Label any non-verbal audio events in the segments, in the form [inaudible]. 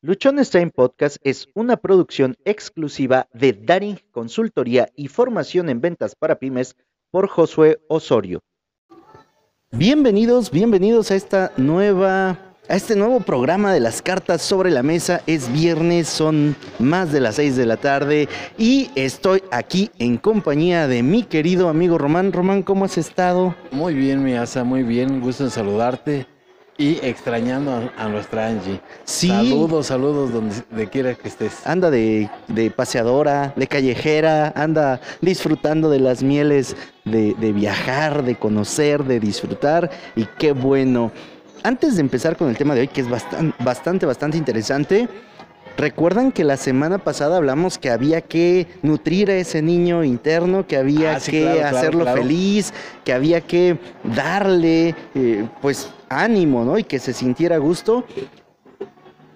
Luchones Time Podcast es una producción exclusiva de Daring Consultoría y Formación en Ventas para Pymes por Josué Osorio. Bienvenidos, bienvenidos a esta nueva a este nuevo programa de las cartas sobre la mesa. Es viernes, son más de las 6 de la tarde y estoy aquí en compañía de mi querido amigo Román. Román, ¿cómo has estado? Muy bien, mi asa, muy bien. Gusto en saludarte y extrañando a, nuestra Angie. Sí. Saludos, saludos donde quiera que estés. Anda de, de, paseadora, de callejera, anda disfrutando de las mieles de, de viajar, de conocer, de disfrutar y qué bueno. Antes de empezar con el tema de hoy, que es bastante, bastante, bastante interesante, ¿recuerdan que la semana pasada hablamos que había que nutrir a ese niño interno, que había Ah, sí, que claro, claro, hacerlo claro. feliz, que había que darle, eh, pues, ánimo, ¿no? Y que se sintiera a gusto?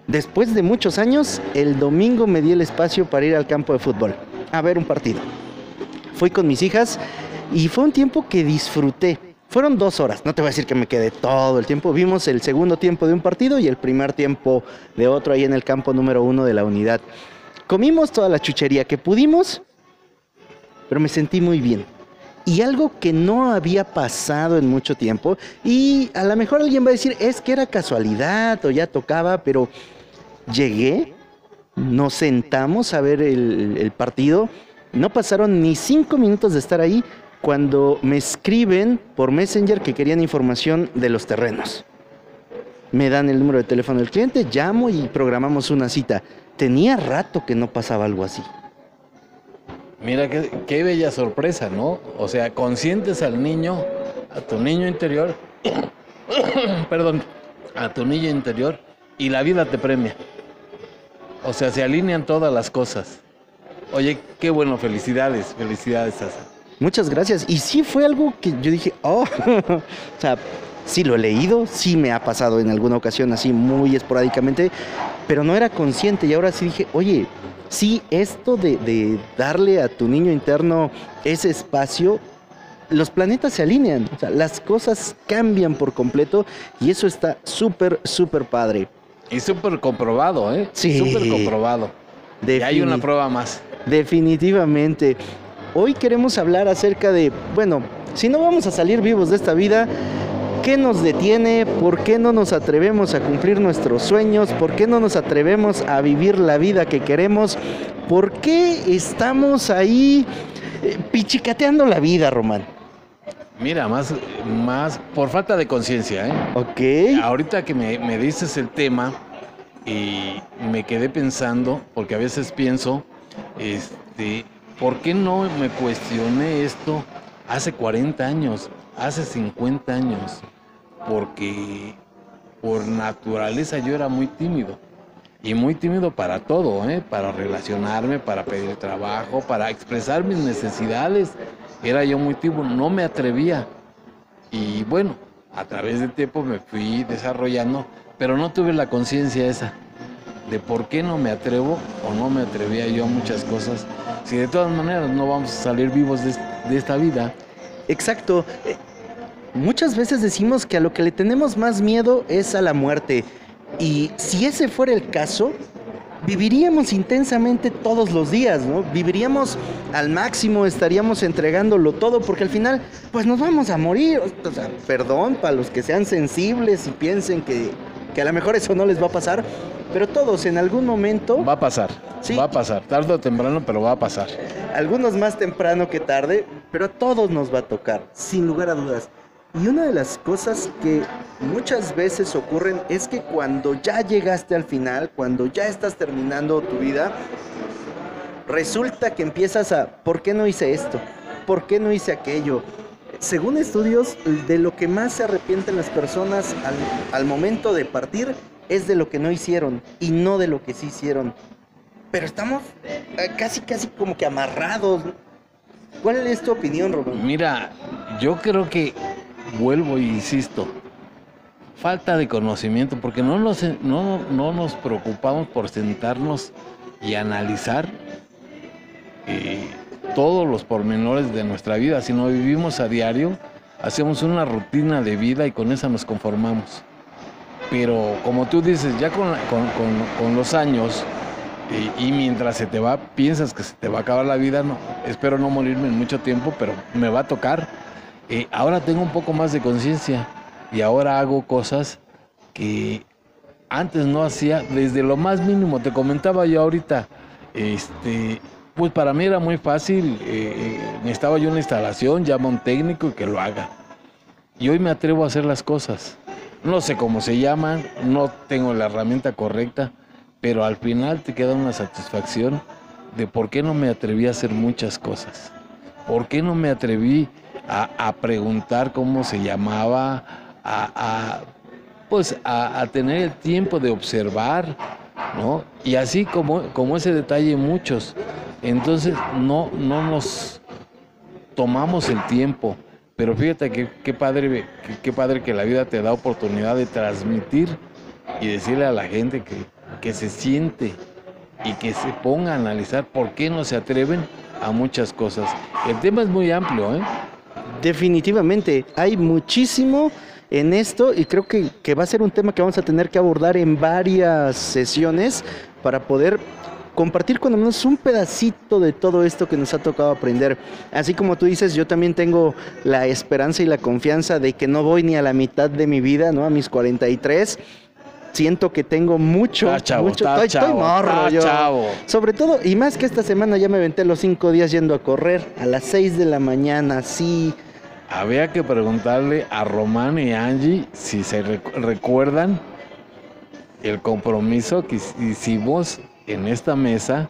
Después de muchos años, el domingo me di el espacio para ir al campo de fútbol, a ver un partido. Fui con mis hijas y fue un tiempo que disfruté. Fueron dos horas, no te voy a decir que me quedé todo el tiempo. Vimos el segundo tiempo de un partido y el primer tiempo de otro ahí en el campo número uno de la unidad. Comimos toda la chuchería que pudimos, pero me sentí muy bien. Y algo que no había pasado en mucho tiempo, y a lo mejor alguien va a decir, es que era casualidad o ya tocaba, pero llegué, nos sentamos a ver el, partido, no pasaron ni cinco minutos de estar ahí cuando me escriben por Messenger que querían información de los terrenos. Me dan el número de teléfono del cliente, llamo y programamos una cita. Tenía rato que no pasaba algo así. Mira qué, bella sorpresa, ¿no? O sea, consientes al niño, a tu niño interior, [coughs] perdón, a tu niño interior y la vida te premia. O sea, se alinean todas las cosas. Oye, qué bueno, felicidades, felicidades, Asa. Muchas gracias. Y sí fue algo que yo dije, oh, [laughs] o sea, sí lo he leído, sí me ha pasado en alguna ocasión así muy esporádicamente, pero no era consciente y ahora sí dije, oye, sí, esto de, de darle a tu niño interno ese espacio, los planetas se alinean, o sea, las cosas cambian por completo y eso está súper, súper padre. Y súper comprobado, ¿eh? Sí. Súper comprobado. Y hay una prueba más. Definitivamente. Hoy queremos hablar acerca de, bueno, si no vamos a salir vivos de esta vida, ¿qué nos detiene? ¿Por qué no nos atrevemos a cumplir nuestros sueños? ¿Por qué no nos atrevemos a vivir la vida que queremos? ¿Por qué estamos ahí eh, pichicateando la vida, Román? Mira, más, más por falta de conciencia, ¿eh? Ok. Ahorita que me, me dices el tema y me quedé pensando, porque a veces pienso, este, ¿por qué no me cuestioné esto hace 40 años, hace 50 años? Porque por naturaleza yo era muy tímido. Y muy tímido para todo, ¿eh? para relacionarme, para pedir trabajo, para expresar mis necesidades. Era yo muy tímido, no me atrevía. Y bueno, a través del tiempo me fui desarrollando, pero no tuve la conciencia esa de por qué no me atrevo o no me atrevía yo a muchas cosas. Si de todas maneras no vamos a salir vivos de, de esta vida, Exacto. Eh, Muchas veces decimos que a lo que le tenemos más miedo es a la muerte. Y si ese fuera el caso, viviríamos intensamente todos los días, ¿no? Viviríamos al máximo, estaríamos entregándolo todo, porque al final, pues nos vamos a morir. O sea, perdón para los que sean sensibles y piensen que, que a lo mejor eso no les va a pasar, pero todos en algún momento, va a pasar, Sí. va a pasar, tarde o temprano, pero va a pasar. algunos más temprano que tarde, pero a todos nos va a tocar, sin lugar a dudas. Y una de las cosas que muchas veces ocurren es que cuando ya llegaste al final, cuando ya estás terminando tu vida, resulta que empiezas a, ¿por qué no hice esto? ¿Por qué no hice aquello? Según estudios, de lo que más se arrepienten las personas al, al momento de partir es de lo que no hicieron y no de lo que sí hicieron. Pero estamos eh, casi, casi como que amarrados. ¿Cuál es tu opinión, Román? Mira, yo creo que vuelvo e insisto, falta de conocimiento, porque no nos, no, no nos preocupamos por sentarnos y analizar eh, todos los pormenores de nuestra vida, sino vivimos a diario, hacemos una rutina de vida y con esa nos conformamos. pero como tú dices, ya con, con- con- con los años eh, y, mientras se te va, piensas que se te va a acabar la vida, no, espero no morirme en mucho tiempo, pero me va a tocar. Eh, ahora tengo un poco más de conciencia y ahora hago cosas que antes no hacía desde lo más mínimo. Te comentaba yo ahorita, este, pues para mí era muy fácil. eh, eh, necesitaba yo una instalación, llama a un técnico y que lo haga. Y hoy me atrevo a hacer las cosas. No sé cómo se llaman, no tengo la herramienta correcta, pero al final te queda una satisfacción de por qué no me atreví a hacer muchas cosas. ¿Por qué no me atreví a, preguntar cómo se llamaba? A, a, pues a, tener el tiempo de observar, ¿no? Y así como, como ese detalle muchos. Entonces no, no nos tomamos el tiempo. Pero fíjate que qué padre, que- qué padre que la vida te da oportunidad de transmitir y decirle a la gente que, que se siente y que se ponga a analizar por qué no se atreven a muchas cosas. El tema es muy amplio, ¿eh? Definitivamente, hay muchísimo en esto y creo que, que va a ser un tema que vamos a tener que abordar en varias sesiones para poder compartir cuando menos un pedacito de todo esto que nos ha tocado aprender. Así como tú dices, yo también tengo la esperanza y la confianza de que no voy ni a la mitad de mi vida, ¿no? A mis 43. Siento que tengo mucho, chavo, mucho. está estoy, estoy chavo, morro yo. chavo. Sobre todo, y más que esta semana ya me aventé los cinco días yendo a correr a las 6 de la mañana, sí. Había que preguntarle a Román y Angie si se recu- recuerdan el compromiso que hicimos en esta mesa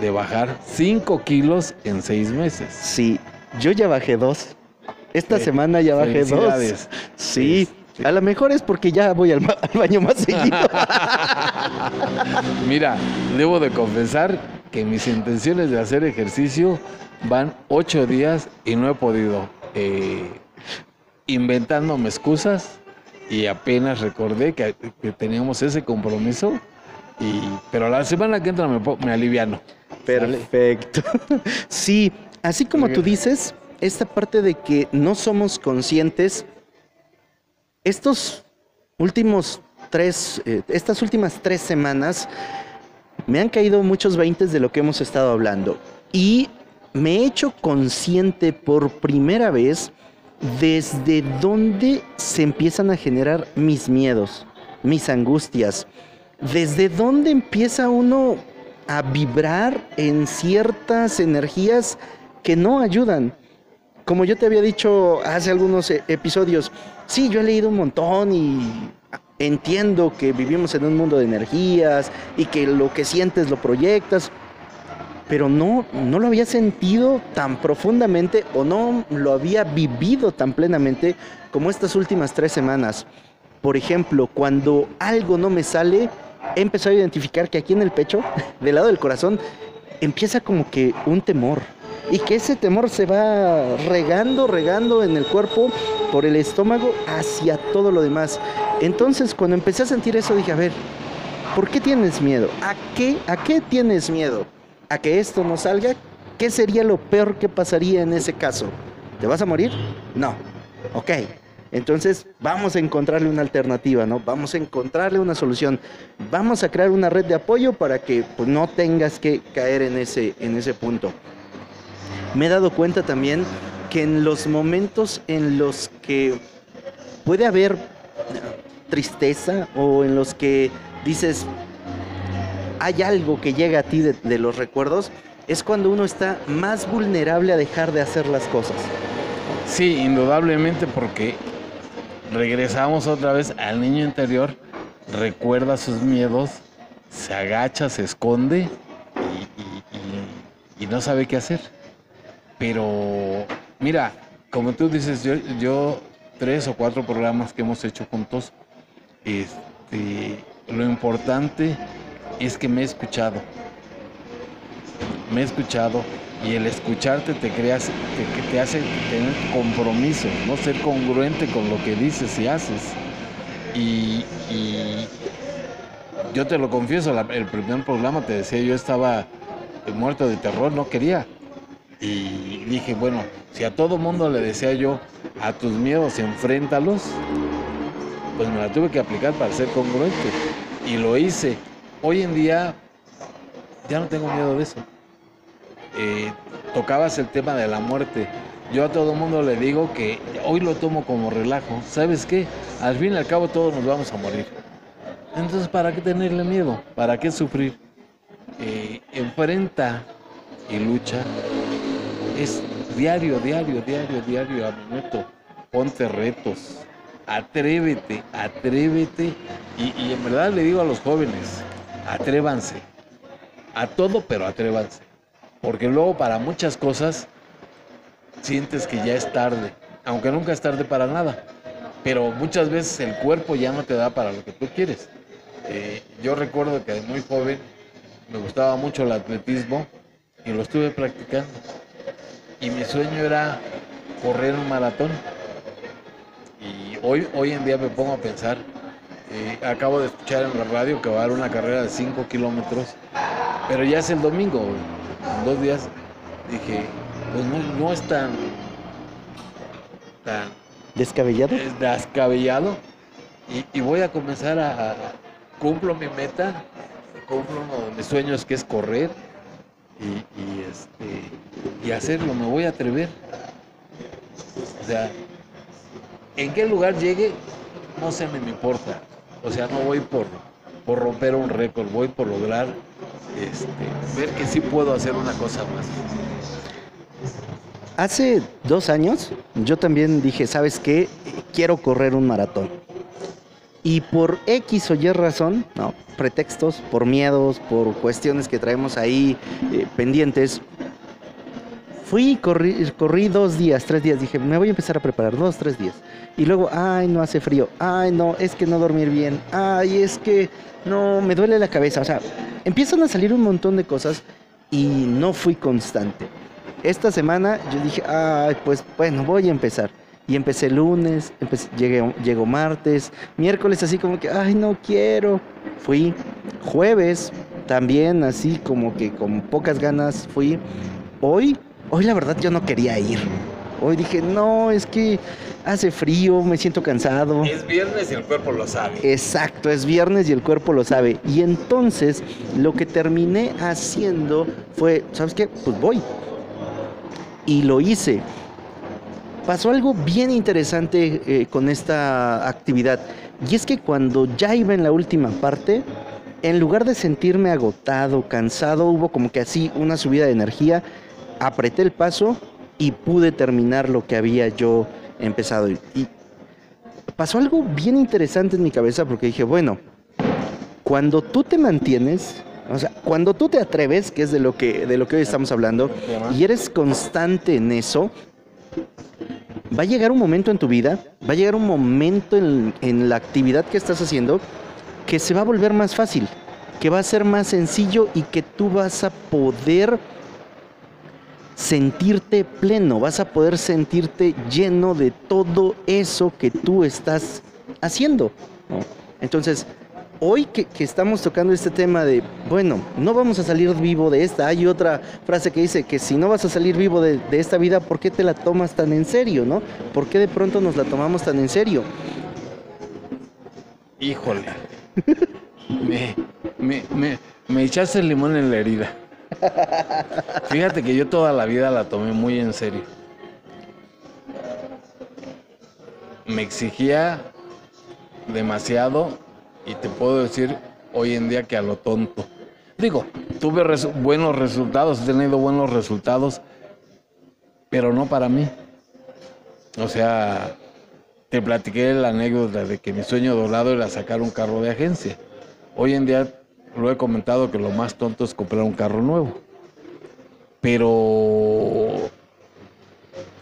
de bajar 5 kilos en 6 meses. Sí, yo ya bajé dos. Esta semana ya bajé dos. Sí, Sí. A lo mejor es porque ya voy al, ba- al baño más seguido. [laughs] Mira, debo de confesar que mis intenciones de hacer ejercicio van 8 días y no he podido. eh, inventándome excusas y apenas recordé que, que teníamos ese compromiso. Y, pero la semana que entra me, aliviano. ¿sale? Perfecto. [laughs] Sí, así como tú dices, esta parte de que no somos conscientes, estos últimos tres, eh, estas últimas tres semanas, me han caído muchos veintes de lo que hemos estado hablando. Y me he hecho consciente por primera vez desde dónde se empiezan a generar mis miedos, mis angustias, desde dónde empieza uno a vibrar en ciertas energías que no ayudan. Como yo te había dicho hace algunos e- episodios, sí, yo he leído un montón y entiendo que vivimos en un mundo de energías y que lo que sientes lo proyectas, pero no, no lo había sentido tan profundamente o no lo había vivido tan plenamente como estas últimas tres semanas. Por ejemplo, cuando algo no me sale, he empezado a identificar que aquí en el pecho, [laughs] del lado del corazón, empieza como que un temor. Y que ese temor se va regando, regando en el cuerpo, por el estómago, hacia todo lo demás. Entonces, cuando empecé a sentir eso, dije, a ver, ¿por qué tienes miedo? ¿A qué, ¿A qué tienes miedo? ¿A que esto no salga? ¿Qué sería lo peor que pasaría en ese caso? ¿Te vas a morir? No. Ok. Entonces vamos a encontrarle una alternativa, ¿no? Vamos a encontrarle una solución. Vamos a crear una red de apoyo para que pues, no tengas que caer en ese, en ese punto. Me he dado cuenta también que en los momentos en los que puede haber tristeza o en los que dices, hay algo que llega a ti de, los recuerdos, es cuando uno está más vulnerable a dejar de hacer las cosas. Sí, indudablemente porque regresamos otra vez al niño interior, recuerda sus miedos, se agacha, se esconde y no sabe qué hacer. Pero mira, como tú dices, yo, yo tres o cuatro programas que hemos hecho juntos, este, lo importante es que me he escuchado. Me he escuchado y el escucharte te creas, te, hace tener compromiso, no ser congruente con lo que dices y haces. Y, yo te lo confieso, el primer programa te decía, yo estaba muerto de terror, no quería. Y dije, bueno, si a todo mundo le decía yo, a tus miedos enfréntalos, pues me la tuve que aplicar para ser congruente. Y lo hice. Hoy en día ya no tengo miedo de eso. Eh, tocabas el tema de la muerte. Yo a todo mundo le digo que hoy lo tomo como relajo. ¿Sabes qué? Al fin y al cabo todos nos vamos a morir. Entonces, ¿para qué tenerle miedo? ¿Para qué sufrir? Eh, enfrenta y lucha. Es diario, diario, diario, diario, a minuto. Ponte retos. Atrévete, atrévete. Y, en verdad le digo a los jóvenes, atrévanse. A todo, pero atrévanse. Porque luego para muchas cosas sientes que ya es tarde. Aunque nunca es tarde para nada. Pero muchas veces el cuerpo ya no te da para lo que tú quieres. Eh, yo recuerdo que de muy joven me gustaba mucho el atletismo y lo estuve practicando. Y mi sueño era correr un maratón. Y hoy, hoy en día me pongo a pensar, eh, acabo de escuchar en la radio que va a haber una carrera de 5 kilómetros, pero ya es el domingo, en dos días. Dije, pues no, no es tan, tan ¿Descabellado? es descabellado y, y voy a comenzar a, a- cumplo mi meta cumplo uno de mis sueños que es correr y, este y hacerlo me voy a atrever o sea en qué lugar llegue no sé me importa o sea no voy por por romper un récord voy por lograr este, ver que sí puedo hacer una cosa más Hace dos años yo también dije, ¿sabes qué? Quiero correr un maratón. Y por X o Y razón, no, pretextos, por miedos, por cuestiones que traemos ahí eh, pendientes, fui corrí, corrí dos días, tres días. Dije, me voy a empezar a preparar dos, tres días. Y luego, ay, no hace frío. Ay, no, es que no dormir bien. Ay, es que no, me duele la cabeza. O sea, empiezan a salir un montón de cosas y no fui constante. Esta semana yo dije, ay, pues bueno, voy a empezar. Y empecé lunes, empecé, llegué, llegó martes, miércoles así como que, ay, no quiero. Fui jueves, también así como que con pocas ganas fui. Hoy, hoy la verdad yo no quería ir. Hoy dije, no, es que hace frío, me siento cansado. es viernes y el cuerpo lo sabe Exacto, es viernes y el cuerpo lo sabe. Y entonces lo que terminé haciendo fue, ¿sabes qué? Pues voy. Y lo hice. Pasó algo bien interesante eh, con esta actividad. Y es que cuando ya iba en la última parte, en lugar de sentirme agotado, cansado, hubo como que así una subida de energía, apreté el paso y pude terminar lo que había yo empezado. Y, y pasó algo bien interesante en mi cabeza porque dije, bueno, cuando tú te mantienes, o sea, cuando tú te atreves, que es de lo que, de lo que hoy estamos hablando, y eres constante en eso, va a llegar un momento en tu vida, va a llegar un momento en, en la actividad que estás haciendo que se va a volver más fácil, que va a ser más sencillo y que tú vas a poder sentirte pleno, vas a poder sentirte lleno de todo eso que tú estás haciendo. Entonces, hoy que, estamos tocando este tema de, bueno, no vamos a salir vivo de esta, hay otra frase que dice que si no vas a salir vivo de, esta vida, ¿por qué te la tomas tan en serio, no? ¿Por qué de pronto nos la tomamos tan en serio? Híjole. [laughs] me, me, me echaste el limón en la herida. Fíjate que yo toda la vida la tomé muy en serio. Me exigía demasiado y te puedo decir hoy en día que a lo tonto. Digo, tuve buenos resultados, he tenido buenos resultados, pero no para mí. O sea, te platiqué la anécdota de que mi sueño dorado era sacar un carro de agencia. Hoy en día lo he comentado que lo más tonto es comprar un carro nuevo. Pero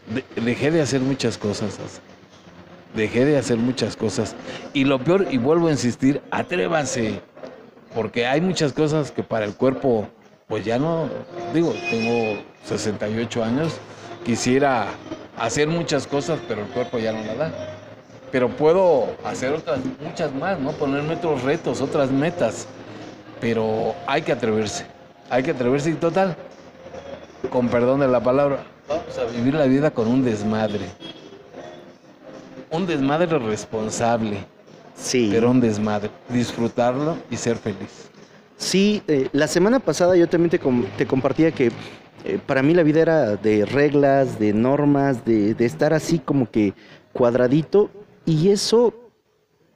de- dejé de hacer muchas cosas. Dejé de hacer muchas cosas. Y lo peor, y vuelvo a insistir, atrévanse. Porque hay muchas cosas que para el cuerpo, pues ya no, digo, tengo 68 años, quisiera hacer muchas cosas, pero el cuerpo ya no la da pero puedo hacer otras, muchas más, ¿no? Ponerme otros retos, otras metas. Pero hay que atreverse, hay que atreverse y total, con perdón de la palabra, vamos a vivir la vida con un desmadre. Un desmadre responsable. Sí. Pero un desmadre. Disfrutarlo y ser feliz. Sí, eh, la semana pasada yo también te, com- te compartía que eh, para mí la vida era de reglas, de normas, de, de estar así como que cuadradito. Y eso,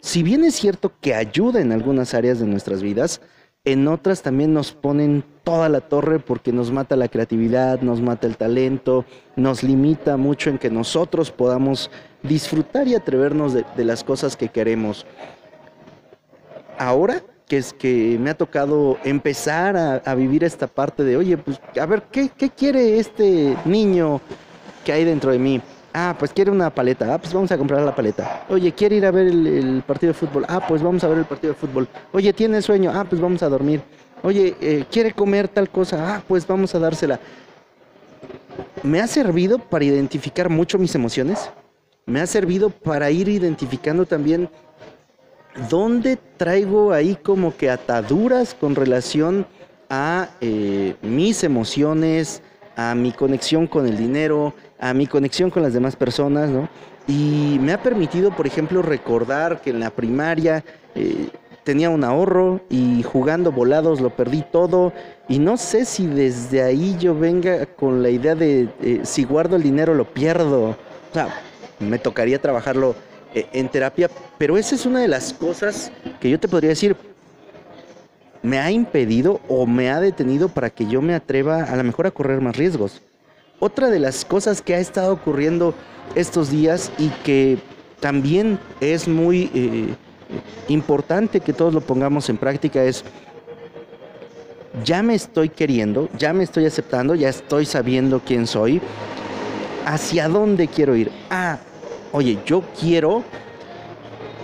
si bien es cierto que ayuda en algunas áreas de nuestras vidas, en otras también nos ponen toda la torre porque nos mata la creatividad, nos mata el talento, nos limita mucho en que nosotros podamos disfrutar y atrevernos de, las cosas que queremos. Ahora que es que me ha tocado empezar a, vivir esta parte de, oye, pues a ver, ¿qué, ¿qué quiere este niño que hay dentro de mí? Ah, pues quiere una paleta. Ah, pues vamos a comprar la paleta. Oye, quiere ir a ver el, el partido de fútbol. Ah, pues vamos a ver el partido de fútbol. Oye, tiene sueño. Ah, pues vamos a dormir. Oye, eh, quiere comer tal cosa. Ah, pues vamos a dársela. Me ha servido para identificar mucho mis emociones. Me ha servido para ir identificando también dónde traigo ahí como que ataduras con relación a eh, mis emociones, a mi conexión con el dinero, a mi conexión con las demás personas, ¿no? Y me ha permitido, por ejemplo, recordar que en la primaria eh, tenía un ahorro y jugando volados lo perdí todo. Y no sé si desde ahí yo venga con la idea de eh, si guardo el dinero lo pierdo. O sea, me tocaría trabajarlo eh, en terapia, pero esa es una de las cosas que yo te podría decir, me ha impedido o me ha detenido para que yo me atreva a lo mejor a correr más riesgos. Otra de las cosas que ha estado ocurriendo estos días y que también es muy eh, importante que todos lo pongamos en práctica es, ya me estoy queriendo, ya me estoy aceptando, ya estoy sabiendo quién soy, hacia dónde quiero ir. Ah, oye, yo quiero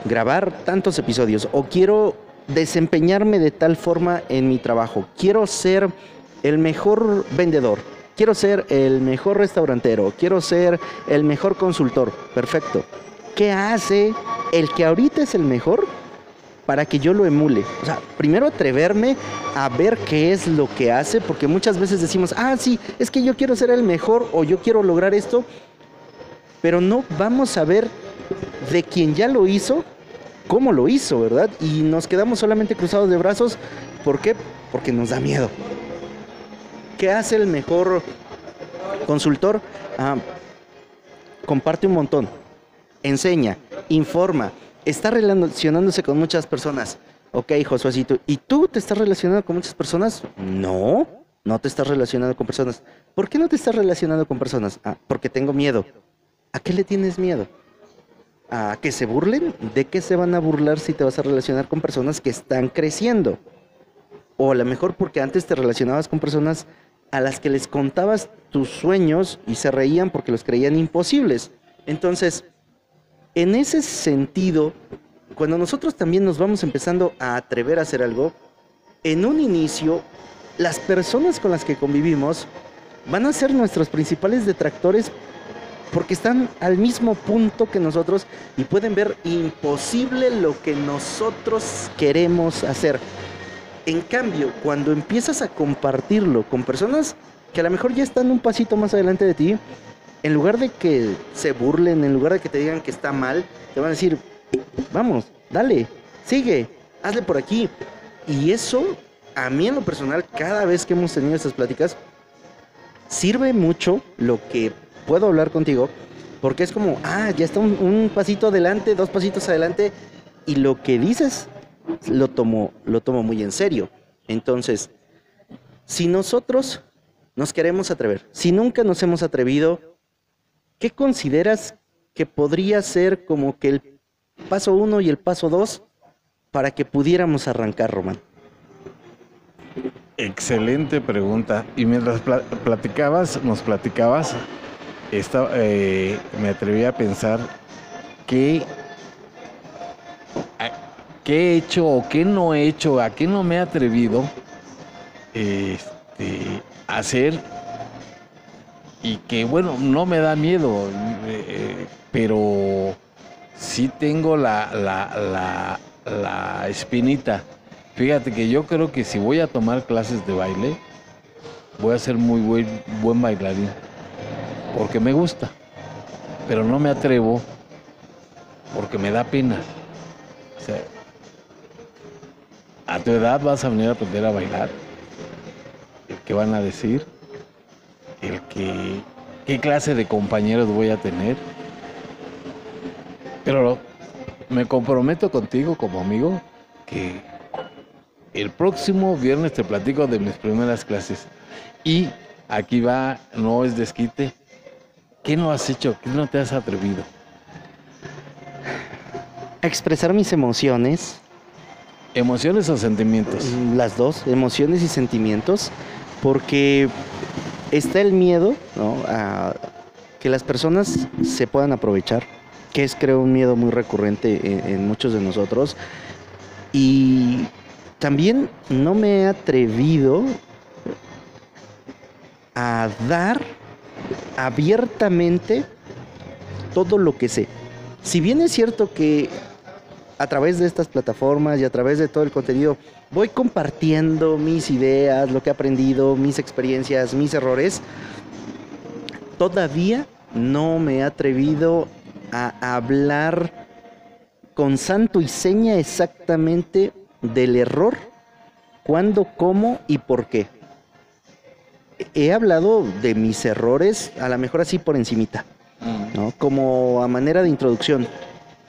grabar tantos episodios o quiero desempeñarme de tal forma en mi trabajo. Quiero ser el mejor vendedor. Quiero ser el mejor restaurantero. Quiero ser el mejor consultor. Perfecto. ¿Qué hace el que ahorita es el mejor para que yo lo emule? O sea, primero atreverme a ver qué es lo que hace, porque muchas veces decimos, ah, sí, es que yo quiero ser el mejor o yo quiero lograr esto, pero no vamos a ver de quien ya lo hizo, cómo lo hizo, ¿verdad? Y nos quedamos solamente cruzados de brazos. ¿Por qué? Porque nos da miedo. ¿Qué hace el mejor consultor? Ah, comparte un montón, enseña, informa, está relacionándose con muchas personas. Ok, Josuecito, ¿y tú te estás relacionando con muchas personas? No, no te estás relacionando con personas. ¿Por qué no te estás relacionando con personas? Ah, porque tengo miedo. ¿A qué le tienes miedo? ¿A que se burlen? ¿De qué se van a burlar si te vas a relacionar con personas que están creciendo? O a lo mejor porque antes te relacionabas con personas a las que les contabas tus sueños y se reían porque los creían imposibles. Entonces, en ese sentido, cuando nosotros también nos vamos empezando a atrever a hacer algo, en un inicio, las personas con las que convivimos van a ser nuestros principales detractores porque están al mismo punto que nosotros y pueden ver imposible lo que nosotros queremos hacer. En cambio, cuando empiezas a compartirlo con personas que a lo mejor ya están un pasito más adelante de ti, en lugar de que se burlen, en lugar de que te digan que está mal, te van a decir, vamos, dale, sigue, hazle por aquí. Y eso, a mí en lo personal, cada vez que hemos tenido estas pláticas, sirve mucho lo que puedo hablar contigo, porque es como, ah, ya está un, pasito adelante, dos pasitos adelante, y lo que dices lo tomo, lo tomo muy en serio. Entonces, si nosotros nos queremos atrever, si nunca nos hemos atrevido, ¿qué consideras que podría ser como que el paso uno y el paso dos para que pudiéramos arrancar, Román? Excelente pregunta. Y mientras pla- platicabas, nos platicabas, esta- eh, me atreví a pensar qué, qué he hecho o qué no he hecho, a qué no me he atrevido este, a hacer y que bueno, no me da miedo, eh, pero sí tengo la, la, la, espinita. Fíjate que yo creo que si voy a tomar clases de baile, voy a ser muy buen bailarín, porque me gusta, pero no me atrevo porque me da pena. O sea, a tu edad vas a venir a aprender a bailar. El van a decir, el que qué clase de compañeros voy a tener. Pero me comprometo contigo como amigo que el próximo viernes te platico de mis primeras clases. Y aquí va, no es desquite. ¿Qué no has hecho? ¿Qué no te has atrevido? expresar mis emociones. ¿Emociones o sentimientos? Las dos, emociones y sentimientos, porque está el miedo ¿no? a que las personas se puedan aprovechar, que es creo un miedo muy recurrente en, en muchos de nosotros. Y también no me he atrevido a dar abiertamente todo lo que sé. Si bien es cierto que a través de estas plataformas y a través de todo el contenido voy compartiendo mis ideas, lo que he aprendido, mis experiencias, mis errores, todavía no me he atrevido a hablar con santo y seña exactamente del error, cuándo, cómo y por qué. He hablado de mis errores, a lo mejor así por encimita, ¿no? como a manera de introducción,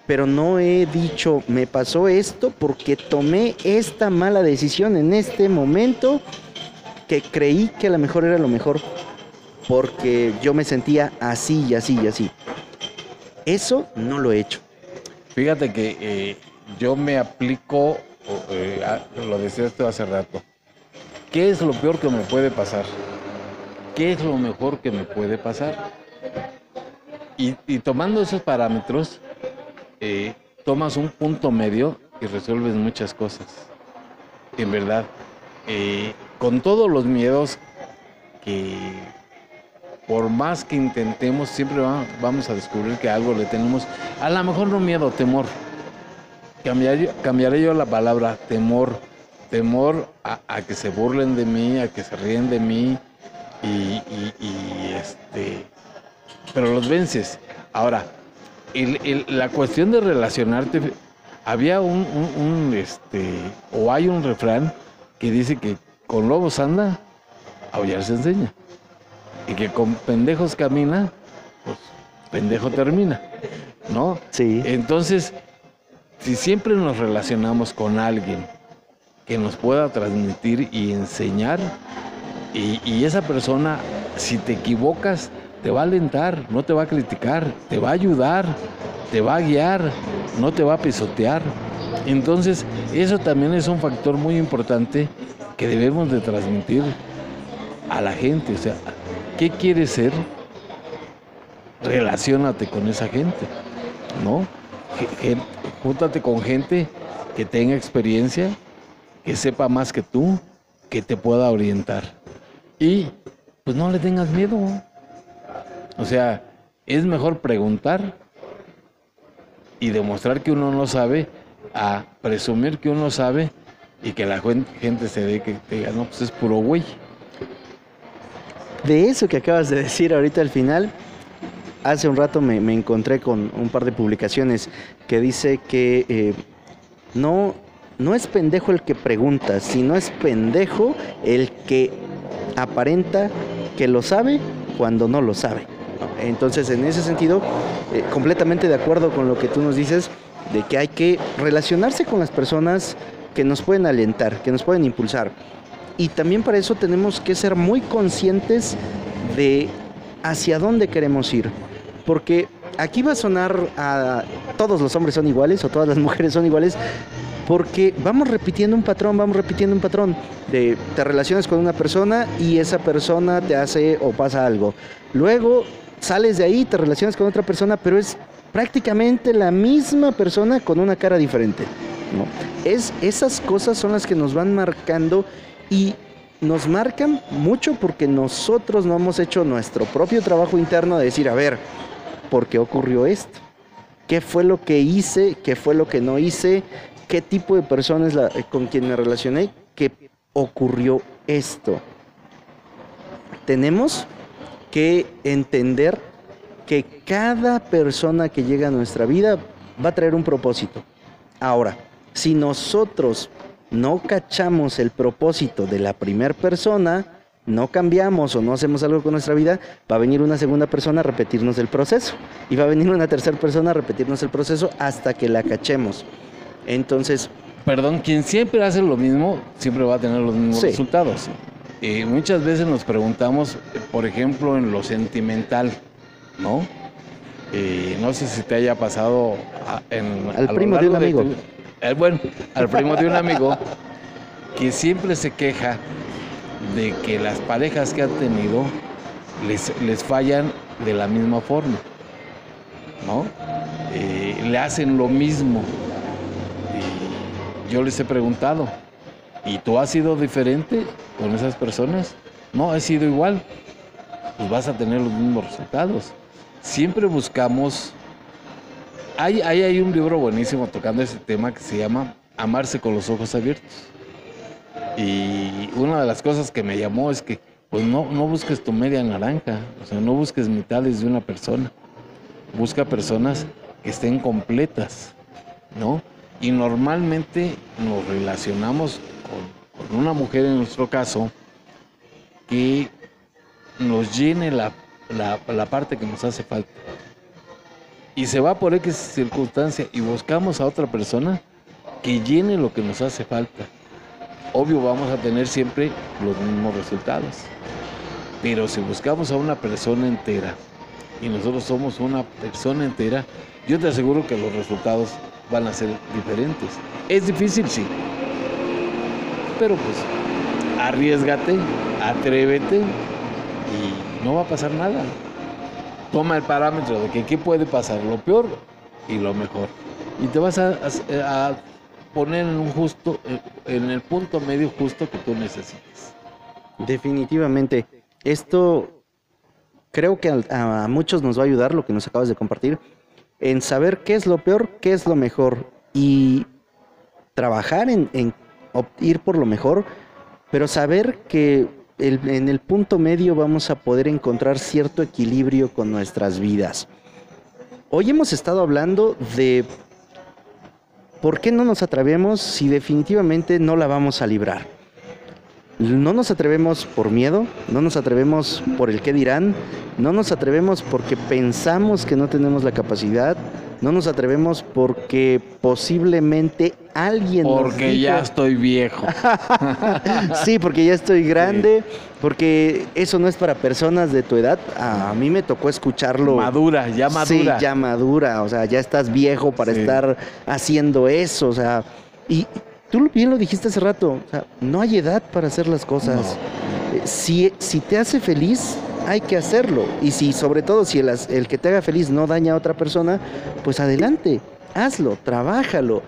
pero no he dicho, me pasó esto porque tomé esta mala decisión en este momento que creí que a lo mejor era lo mejor porque yo me sentía así y así y así. Eso no lo he hecho. Fíjate que eh, yo me aplico, eh, lo decías tú hace rato, ¿qué es lo peor que me puede pasar? ¿Qué es lo mejor que me puede pasar? Y, tomando esos parámetros, eh, tomas un punto medio y resuelves muchas cosas. En verdad, eh, con todos los miedos que por más que intentemos, siempre vamos a descubrir que algo le tenemos, a lo mejor no miedo, temor. cambiaré yo la palabra temor, temor a, que se burlen de mí, a que se ríen de mí y, este, pero los vences. Ahora, la cuestión de relacionarte, había un, este, o hay un refrán que dice que con lobos anda, aullar se enseña. Y que con pendejos camina, pues pendejo termina. ¿No? Sí. Entonces, si siempre nos relacionamos con alguien que nos pueda transmitir y enseñar, y, esa persona, si te equivocas, te va a alentar, no te va a criticar, te va a ayudar, te va a guiar, no te va a pisotear. Entonces, eso también es un factor muy importante que debemos de transmitir a la gente. O sea, ¿qué quieres ser? Relaciónate con esa gente, ¿no? Júntate con gente que tenga experiencia, que sepa más que tú, que te pueda orientar. Y pues no le tengas miedo. O sea, es mejor preguntar y demostrar que uno no sabe a presumir que uno sabe y que la gente se dé que diga, no, pues es puro güey. De eso que acabas de decir ahorita al final, hace un rato me, encontré con un par de publicaciones que dice que eh, no, no es pendejo el que pregunta, sino es pendejo el que aparenta que lo sabe cuando no lo sabe. Entonces, en ese sentido, eh, completamente de acuerdo con lo que tú nos dices, de que hay que relacionarse con las personas que nos pueden alentar, que nos pueden impulsar. Y también para eso tenemos que ser muy conscientes de hacia dónde queremos ir. Porque aquí va a sonar a todos los hombres son iguales o todas las [laughs] mujeres son iguales, porque vamos repitiendo un patrón, vamos repitiendo un patrón de te relacionas con una persona y esa persona te hace o pasa algo. Luego sales de ahí, te relacionas con otra persona, pero es prácticamente la misma persona con una cara diferente. ¿no? Es, esas cosas son las que nos van marcando y nos marcan mucho porque nosotros no hemos hecho nuestro propio trabajo interno de decir, a ver, ¿por qué ocurrió esto? ¿Qué fue lo que hice? ¿Qué fue lo que no hice? ¿Qué tipo de personas la, con quien me relacioné? ¿Qué ocurrió esto? Tenemos que entender que cada persona que llega a nuestra vida va a traer un propósito. Ahora, si nosotros no cachamos el propósito de la primera persona, no cambiamos o no hacemos algo con nuestra vida, va a venir una segunda persona a repetirnos el proceso. Y va a venir una tercera persona a repetirnos el proceso hasta que la cachemos. Entonces... Perdón, quien siempre hace lo mismo, siempre va a tener los mismos resultados. Y muchas veces nos preguntamos, por ejemplo, en lo sentimental, ¿no? Y no sé si te haya pasado en, al primo de un amigo. Eh, bueno, al primo de un amigo que siempre se queja de que las parejas que ha tenido les, les fallan de la misma forma, ¿no? Eh, le hacen lo mismo. Yo les he preguntado, ¿y tú has sido diferente con esas personas? No, he sido igual. Pues vas a tener los mismos resultados. Siempre buscamos... Hay, hay, hay un libro buenísimo tocando ese tema que se llama Amarse con los ojos abiertos. Y una de las cosas que me llamó es que pues no, no busques tu media naranja, o sea, no busques mitades de una persona. Busca personas que estén completas, ¿no? Y normalmente nos relacionamos con, una mujer en nuestro caso que nos llene la, la, la, parte que nos hace falta. Y se va por X circunstancia y buscamos a otra persona que llene lo que nos hace falta obvio vamos a tener siempre los mismos resultados. Pero si buscamos a una persona entera y nosotros somos una persona entera, yo te aseguro que los resultados van a ser diferentes. Es difícil, sí. Pero pues arriesgate, atrévete y no va a pasar nada. Toma el parámetro de que qué puede pasar, lo peor y lo mejor. Y te vas a, a poner en un justo, eh, en el punto medio justo que tú necesites. Definitivamente. Esto creo que a, muchos nos va a ayudar lo que nos acabas de compartir en saber qué es lo peor, qué es lo mejor y trabajar en, ir por lo mejor, pero saber que en el punto medio vamos a poder encontrar cierto equilibrio con nuestras vidas. Hoy hemos estado hablando de ¿por qué no nos atrevemos si definitivamente no la vamos a librar? No nos atrevemos por miedo, no nos atrevemos por el qué dirán, no nos atrevemos porque pensamos que no tenemos la capacidad, no nos atrevemos porque posiblemente alguien porque ya estoy viejo. [laughs] sí, porque ya estoy grande, porque eso no es para personas de tu edad. A mí me tocó escucharlo. Madura, ya madura. Sí, ya madura, o sea, ya estás viejo para estar haciendo eso, o sea, y tú bien lo dijiste hace rato, o sea, no hay edad para hacer las cosas. Eh, si, si te hace feliz, hay que hacerlo. Y si, sobre todo, si el, que te haga feliz no daña a otra persona, pues adelante, hazlo, trabájalo.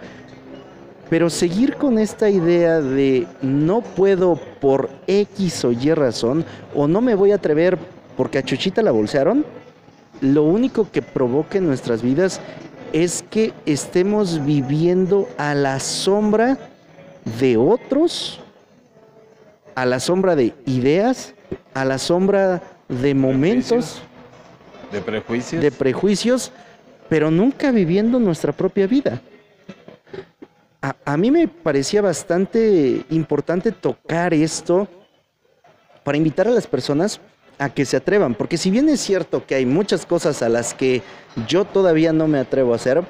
Pero seguir con esta idea de no puedo por X o Y razón, o no me voy a atrever porque a Chuchita la bolsearon, lo único que provoca en nuestras vidas es que estemos viviendo a la sombra de otros, a la sombra de ideas, a la sombra de momentos, de prejuicios, de prejuicios, pero nunca viviendo nuestra propia vida. A, mí me parecía bastante importante tocar esto para invitar a las personas a que se atrevan, porque si bien es cierto que hay muchas cosas a las que yo todavía no me atrevo a hacer,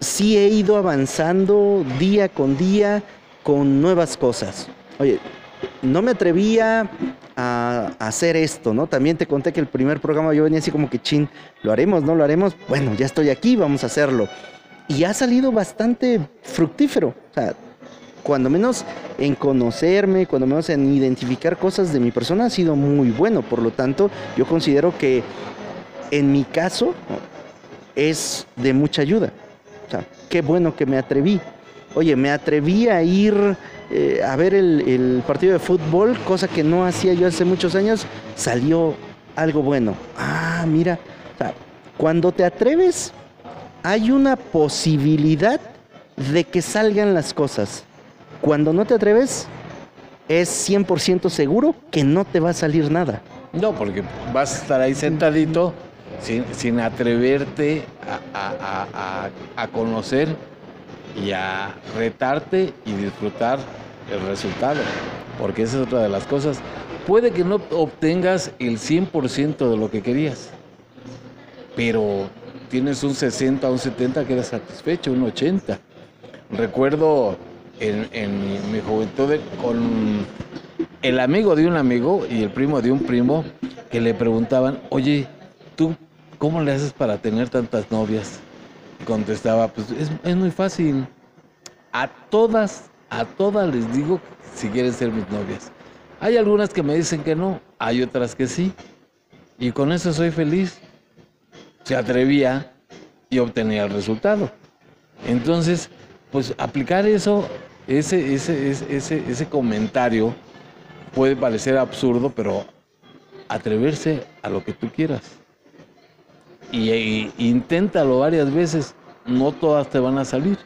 sí he ido avanzando día con día con nuevas cosas. Oye, no me atrevía a, hacer esto, ¿no? También te conté que el primer programa yo venía así como que, chin, ¿lo haremos, no lo haremos? Bueno, ya estoy aquí, vamos a hacerlo. Y ha salido bastante fructífero. O sea, cuando menos en conocerme, cuando menos en identificar cosas de mi persona ha sido muy bueno. Por lo tanto, yo considero que en mi caso es de mucha ayuda. O sea, qué bueno que me atreví. Oye, me atreví a ir eh, a ver el, partido de fútbol, cosa que no hacía yo hace muchos años, salió algo bueno. Ah, mira, cuando te atreves, hay una posibilidad de que salgan las cosas. Cuando no te atreves, es 100% seguro que no te va a salir nada. No, porque vas a estar ahí sentadito sin, atreverte a, a conocer y a retarte y disfrutar el resultado. Porque esa es otra de las cosas. Puede que no obtengas el 100% de lo que querías, pero tienes un 60, un 70, quedas satisfecho, un 80. Recuerdo en, mi, juventud con el amigo de un amigo y el primo de un primo que le preguntaban, oye, ¿tú cómo le haces para tener tantas novias? Contestaba, pues es, es muy fácil. A todas, a todas les digo si quieren ser mis novias. Hay algunas que me dicen que no, hay otras que sí. Y con eso soy feliz se atrevía y obtenía el resultado. Entonces, pues aplicar eso, ese, ese, ese, ese comentario puede parecer absurdo, pero atreverse a lo que tú quieras. Y, inténtalo varias veces, no todas te van a salir,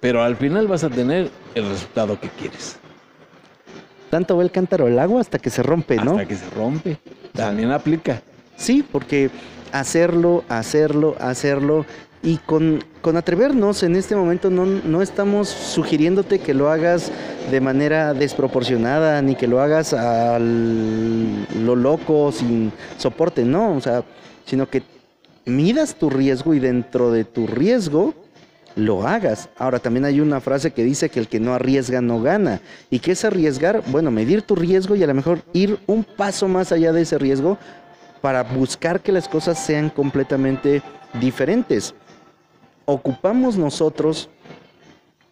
pero al final vas a tener el resultado que quieres. Tanto va el cántaro el agua hasta que se rompe, ¿no? Hasta que se rompe. También aplica. Sí, porque hacerlo, hacerlo, hacerlo. Y con, con atrevernos en este momento no, no, estamos sugiriéndote que lo hagas de manera desproporcionada, ni que lo hagas a lo loco, sin soporte, no, o sea, sino que midas tu riesgo y dentro de tu riesgo lo hagas. Ahora también hay una frase que dice que el que no arriesga no gana. ¿Y qué es arriesgar? Bueno, medir tu riesgo y a lo mejor ir un paso más allá de ese riesgo para buscar que las cosas sean completamente diferentes. Ocupamos nosotros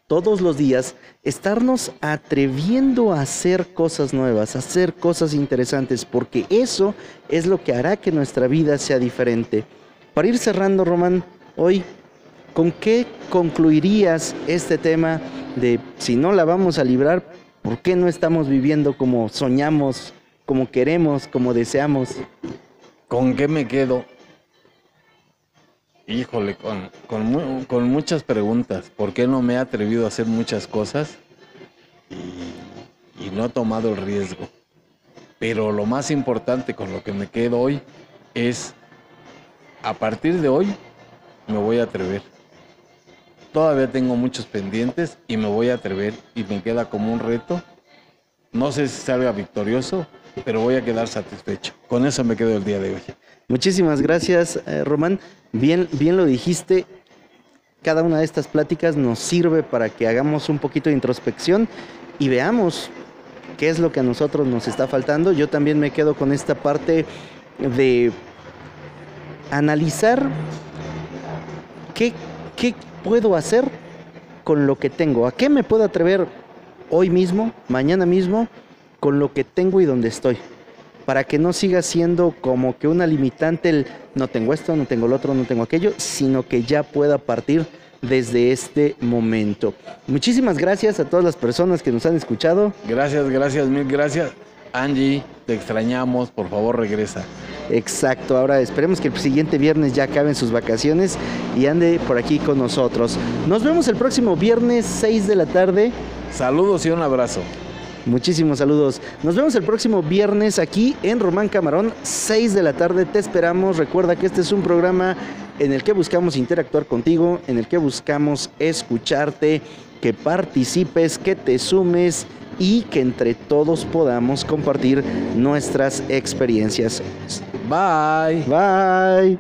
todos los días estarnos atreviendo a hacer cosas nuevas, a hacer cosas interesantes, porque eso es lo que hará que nuestra vida sea diferente. Para ir cerrando, Román, hoy, ¿con qué concluirías este tema de si no la vamos a librar, ¿por qué no estamos viviendo como soñamos, como queremos, como deseamos? ¿Con qué me quedo? Híjole, con, con, muchas preguntas. ¿Por qué no me he atrevido a hacer muchas cosas y, y no he tomado el riesgo? Pero lo más importante con lo que me quedo hoy es, a partir de hoy, me voy a atrever. Todavía tengo muchos pendientes y me voy a atrever y me queda como un reto. No sé si salga victorioso, pero voy a quedar satisfecho. Con eso me quedo el día de hoy. Muchísimas gracias, eh, Román. Bien, bien lo dijiste. Cada una de estas pláticas nos sirve para que hagamos un poquito de introspección y veamos qué es lo que a nosotros nos está faltando. Yo también me quedo con esta parte de analizar qué, qué puedo hacer con lo que tengo. ¿A qué me puedo atrever hoy mismo, mañana mismo? con lo que tengo y donde estoy. Para que no siga siendo como que una limitante el no tengo esto, no tengo lo otro, no tengo aquello, sino que ya pueda partir desde este momento. Muchísimas gracias a todas las personas que nos han escuchado. Gracias, gracias, mil gracias. Angie, te extrañamos, por favor regresa. Exacto, ahora esperemos que el siguiente viernes ya acaben sus vacaciones y ande por aquí con nosotros. Nos vemos el próximo viernes 6 de la tarde. Saludos y un abrazo. Muchísimos saludos. Nos vemos el próximo viernes aquí en Román Camarón, 6 de la tarde. Te esperamos. Recuerda que este es un programa en el que buscamos interactuar contigo, en el que buscamos escucharte, que participes, que te sumes y que entre todos podamos compartir nuestras experiencias. Bye. Bye.